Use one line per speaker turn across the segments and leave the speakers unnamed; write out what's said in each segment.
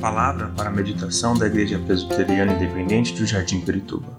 Palavra para a meditação da Igreja Presbiteriana Independente do Jardim Perituba.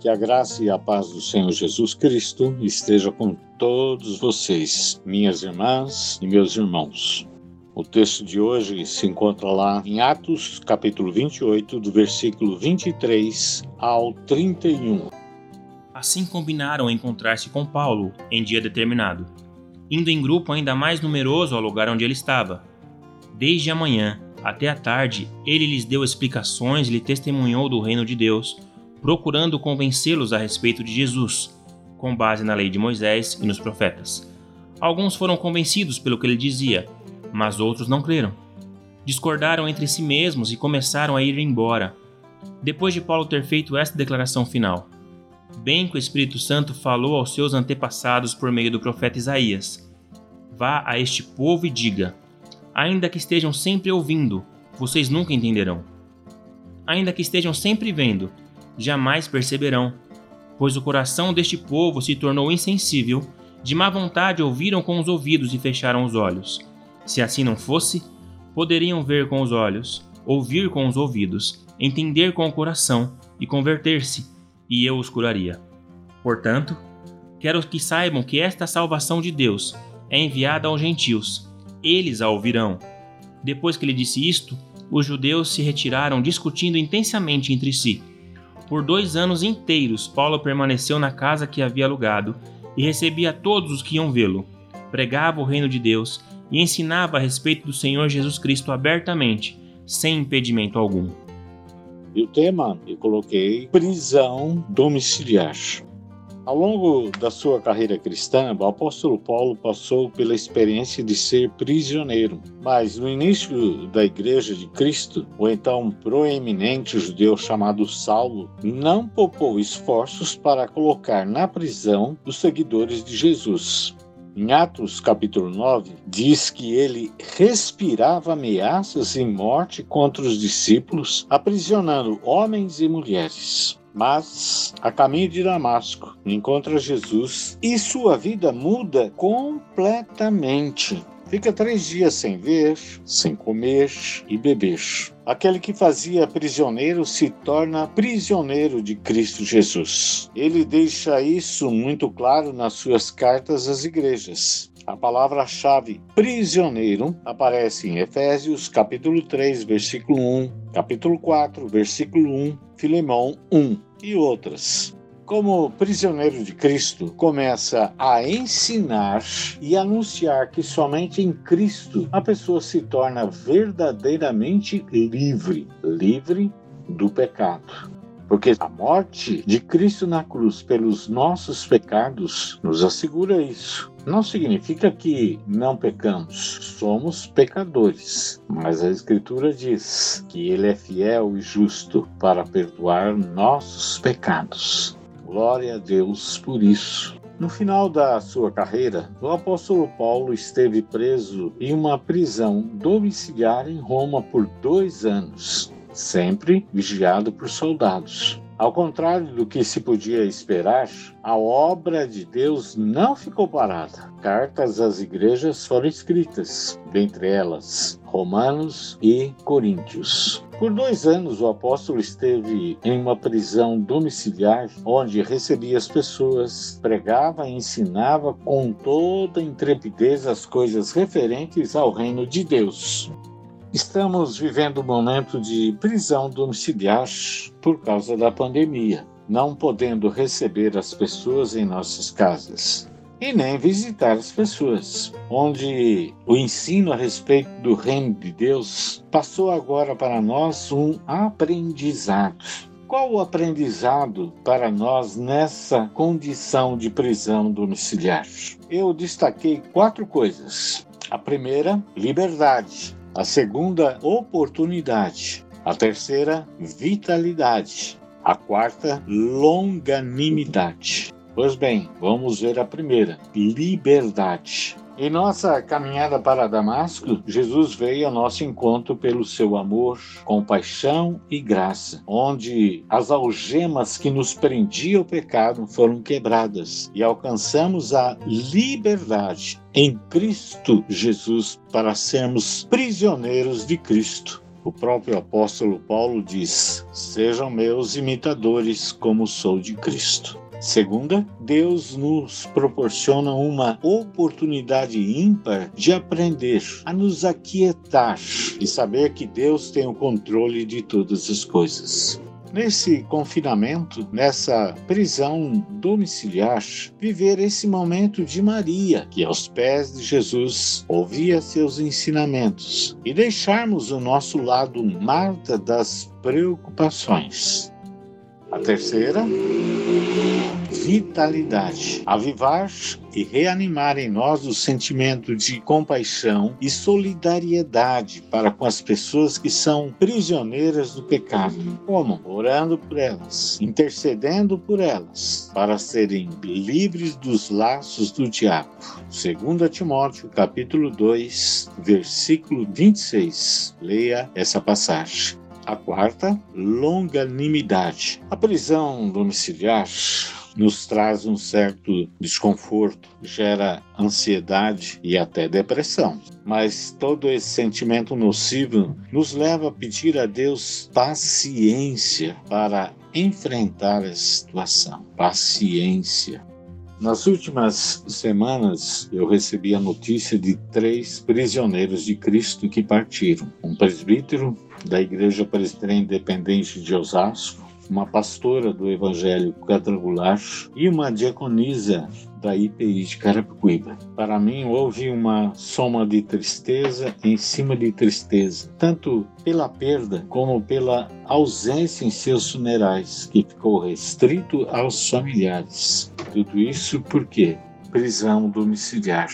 Que a graça e a paz do Senhor Jesus Cristo esteja com todos vocês, minhas irmãs e meus irmãos. O texto de hoje se encontra lá em Atos, capítulo 28, do versículo 23 ao 31.
Assim combinaram encontrar-se com Paulo em dia determinado, indo em grupo ainda mais numeroso ao lugar onde ele estava. Desde a manhã até a tarde, ele lhes deu explicações e lhe testemunhou do reino de Deus, procurando convencê-los a respeito de Jesus, com base na lei de Moisés e nos profetas. Alguns foram convencidos pelo que ele dizia, mas outros não creram. Discordaram entre si mesmos e começaram a ir embora. Depois de Paulo ter feito esta declaração final: Bem que o Espírito Santo falou aos seus antepassados por meio do profeta Isaías: Vá a este povo e diga: Ainda que estejam sempre ouvindo, vocês nunca entenderão. Ainda que estejam sempre vendo, jamais perceberão, pois o coração deste povo se tornou insensível, de má vontade ouviram com os ouvidos e fecharam os olhos. Se assim não fosse, poderiam ver com os olhos, ouvir com os ouvidos, entender com o coração e converter-se, e eu os curaria. Portanto, quero que saibam que esta salvação de Deus é enviada aos gentios eles a ouvirão. Depois que ele disse isto, os judeus se retiraram discutindo intensamente entre si. Por dois anos inteiros, Paulo permaneceu na casa que havia alugado e recebia todos os que iam vê-lo. Pregava o reino de Deus e ensinava a respeito do Senhor Jesus Cristo abertamente, sem impedimento algum.
E o tema eu coloquei prisão domiciliar. Ao longo da sua carreira cristã, o apóstolo Paulo passou pela experiência de ser prisioneiro. Mas no início da Igreja de Cristo, o então proeminente judeu chamado Saulo não poupou esforços para colocar na prisão os seguidores de Jesus. Em Atos capítulo 9, diz que ele respirava ameaças e morte contra os discípulos, aprisionando homens e mulheres. Mas, a caminho de Damasco, encontra Jesus e sua vida muda completamente. Fica três dias sem ver, sem comer e beber. Aquele que fazia prisioneiro se torna prisioneiro de Cristo Jesus. Ele deixa isso muito claro nas suas cartas às igrejas. A palavra-chave prisioneiro aparece em Efésios capítulo 3, versículo 1, capítulo 4, versículo 1, Filemão 1 e outras. Como prisioneiro de Cristo, começa a ensinar e anunciar que somente em Cristo a pessoa se torna verdadeiramente livre livre do pecado. Porque a morte de Cristo na cruz pelos nossos pecados nos assegura isso. Não significa que não pecamos, somos pecadores, mas a Escritura diz que Ele é fiel e justo para perdoar nossos pecados. Glória a Deus por isso. No final da sua carreira, o apóstolo Paulo esteve preso em uma prisão domiciliar em Roma por dois anos sempre vigiado por soldados. Ao contrário do que se podia esperar, a obra de Deus não ficou parada. Cartas às igrejas foram escritas, dentre elas Romanos e Coríntios. Por dois anos, o apóstolo esteve em uma prisão domiciliar, onde recebia as pessoas, pregava e ensinava com toda intrepidez as coisas referentes ao reino de Deus. Estamos vivendo um momento de prisão domiciliar por causa da pandemia, não podendo receber as pessoas em nossas casas e nem visitar as pessoas, onde o ensino a respeito do reino de Deus passou agora para nós um aprendizado. Qual o aprendizado para nós nessa condição de prisão domiciliar? Eu destaquei quatro coisas. A primeira, liberdade. A segunda, oportunidade. A terceira, vitalidade. A quarta, longanimidade. Pois bem, vamos ver a primeira, liberdade. Em nossa caminhada para Damasco, Jesus veio ao nosso encontro pelo seu amor, compaixão e graça, onde as algemas que nos prendiam ao pecado foram quebradas e alcançamos a liberdade em Cristo Jesus para sermos prisioneiros de Cristo. O próprio apóstolo Paulo diz: Sejam meus imitadores, como sou de Cristo. Segunda, Deus nos proporciona uma oportunidade ímpar de aprender a nos aquietar e saber que Deus tem o controle de todas as coisas. Nesse confinamento, nessa prisão domiciliar, viver esse momento de Maria, que aos pés de Jesus ouvia seus ensinamentos, e deixarmos o nosso lado Marta das preocupações. A terceira, vitalidade. Avivar e reanimar em nós o sentimento de compaixão e solidariedade para com as pessoas que são prisioneiras do pecado. Como? Orando por elas, intercedendo por elas, para serem livres dos laços do diabo. 2 Timóteo, capítulo 2, versículo 26. Leia essa passagem. A quarta, longanimidade. A prisão domiciliar nos traz um certo desconforto, gera ansiedade e até depressão. Mas todo esse sentimento nocivo nos leva a pedir a Deus paciência para enfrentar a situação. Paciência. Nas últimas semanas, eu recebi a notícia de três prisioneiros de Cristo que partiram: um presbítero, da Igreja Presbiteriana Independente de Osasco, uma pastora do Evangelho Quadrangular e uma diaconisa da IPI de Carapicuíba. Para mim, houve uma soma de tristeza em cima de tristeza, tanto pela perda como pela ausência em seus funerais, que ficou restrito aos familiares. Tudo isso porque prisão domiciliar.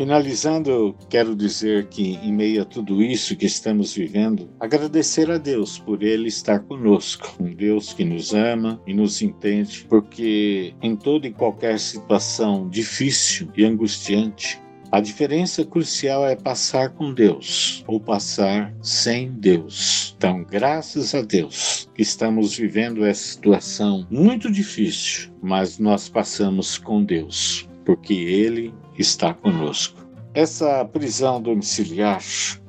Finalizando, quero dizer que, em meio a tudo isso que estamos vivendo, agradecer a Deus por Ele estar conosco, um Deus que nos ama e nos entende, porque em toda e qualquer situação difícil e angustiante, a diferença crucial é passar com Deus ou passar sem Deus. Então, graças a Deus que estamos vivendo essa situação muito difícil, mas nós passamos com Deus, porque Ele está conosco. Essa prisão domiciliar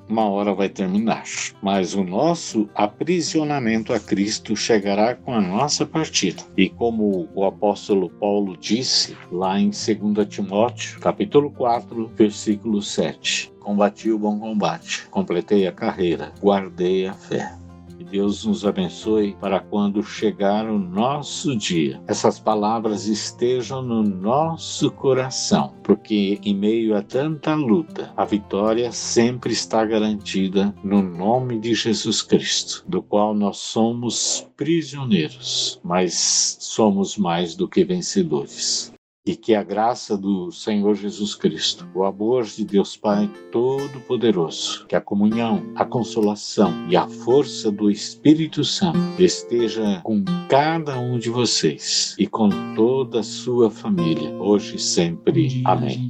uma hora vai terminar, mas o nosso aprisionamento a Cristo chegará com a nossa partida. E como o apóstolo Paulo disse lá em 2 Timóteo, capítulo 4, versículo 7: Combati o bom combate, completei a carreira, guardei a fé. Deus nos abençoe para quando chegar o nosso dia, essas palavras estejam no nosso coração, porque em meio a tanta luta, a vitória sempre está garantida no nome de Jesus Cristo, do qual nós somos prisioneiros, mas somos mais do que vencedores e que a graça do Senhor Jesus Cristo, o amor de Deus Pai Todo-Poderoso, que a comunhão, a consolação e a força do Espírito Santo esteja com cada um de vocês e com toda a sua família, hoje e sempre. Amém.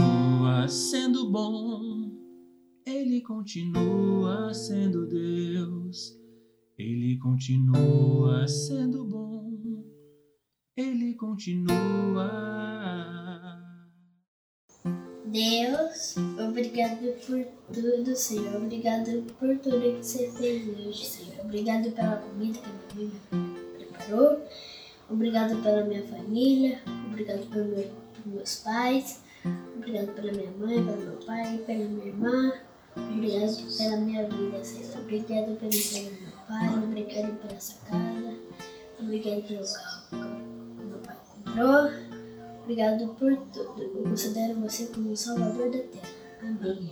continua sendo bom, Ele continua sendo Deus, Ele continua sendo bom, Ele continua.
Deus, obrigado por tudo, Senhor. Obrigado por tudo que você fez hoje, Senhor. Obrigado pela comida que minha mãe preparou. Obrigado pela minha família. Obrigado pelo meu, pelos meus pais. Obrigado pela minha mãe, pelo meu pai, pela minha irmã. Obrigado pela minha vida, Senhor. Obrigado pelo emprego do meu pai. Obrigado por essa casa. Obrigado pelo carro que meu pai comprou. Obrigado por tudo. Eu considero você como o salvador da terra. Amém.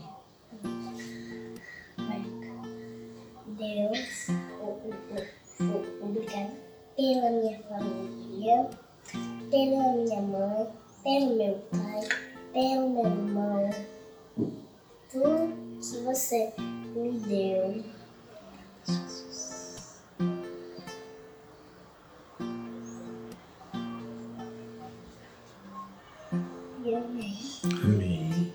Amém.
Amém.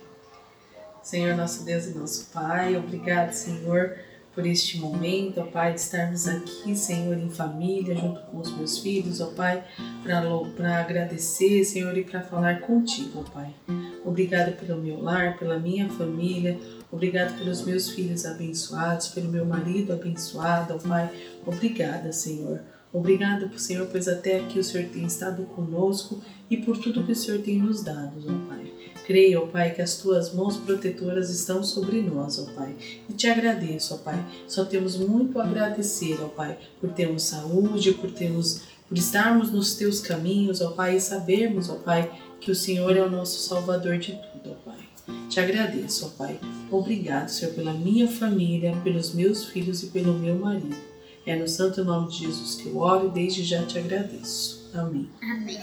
Senhor nosso Deus e nosso Pai, obrigado, Senhor, por este momento, ó Pai, de estarmos aqui, Senhor, em família, junto com os meus filhos, ó Pai, para agradecer, Senhor, e para falar contigo, ó Pai. Obrigado pelo meu lar, pela minha família, obrigado pelos meus filhos abençoados, pelo meu marido abençoado, ó Pai. Obrigada, Senhor. Obrigado, Senhor, pois até aqui o Senhor tem estado conosco e por tudo que o Senhor tem nos dado, ó Pai. Creio, ó Pai, que as tuas mãos protetoras estão sobre nós, ó Pai. E te agradeço, ó Pai. Só temos muito a agradecer, ó Pai, por termos saúde, por termos, por estarmos nos teus caminhos, ó Pai, e sabermos, ó Pai, que o Senhor é o nosso Salvador de tudo, ó Pai. Te agradeço, ó Pai. Obrigado, Senhor, pela minha família, pelos meus filhos e pelo meu marido. É no santo nome de Jesus que eu oro e desde já te agradeço. Amém.
Amém.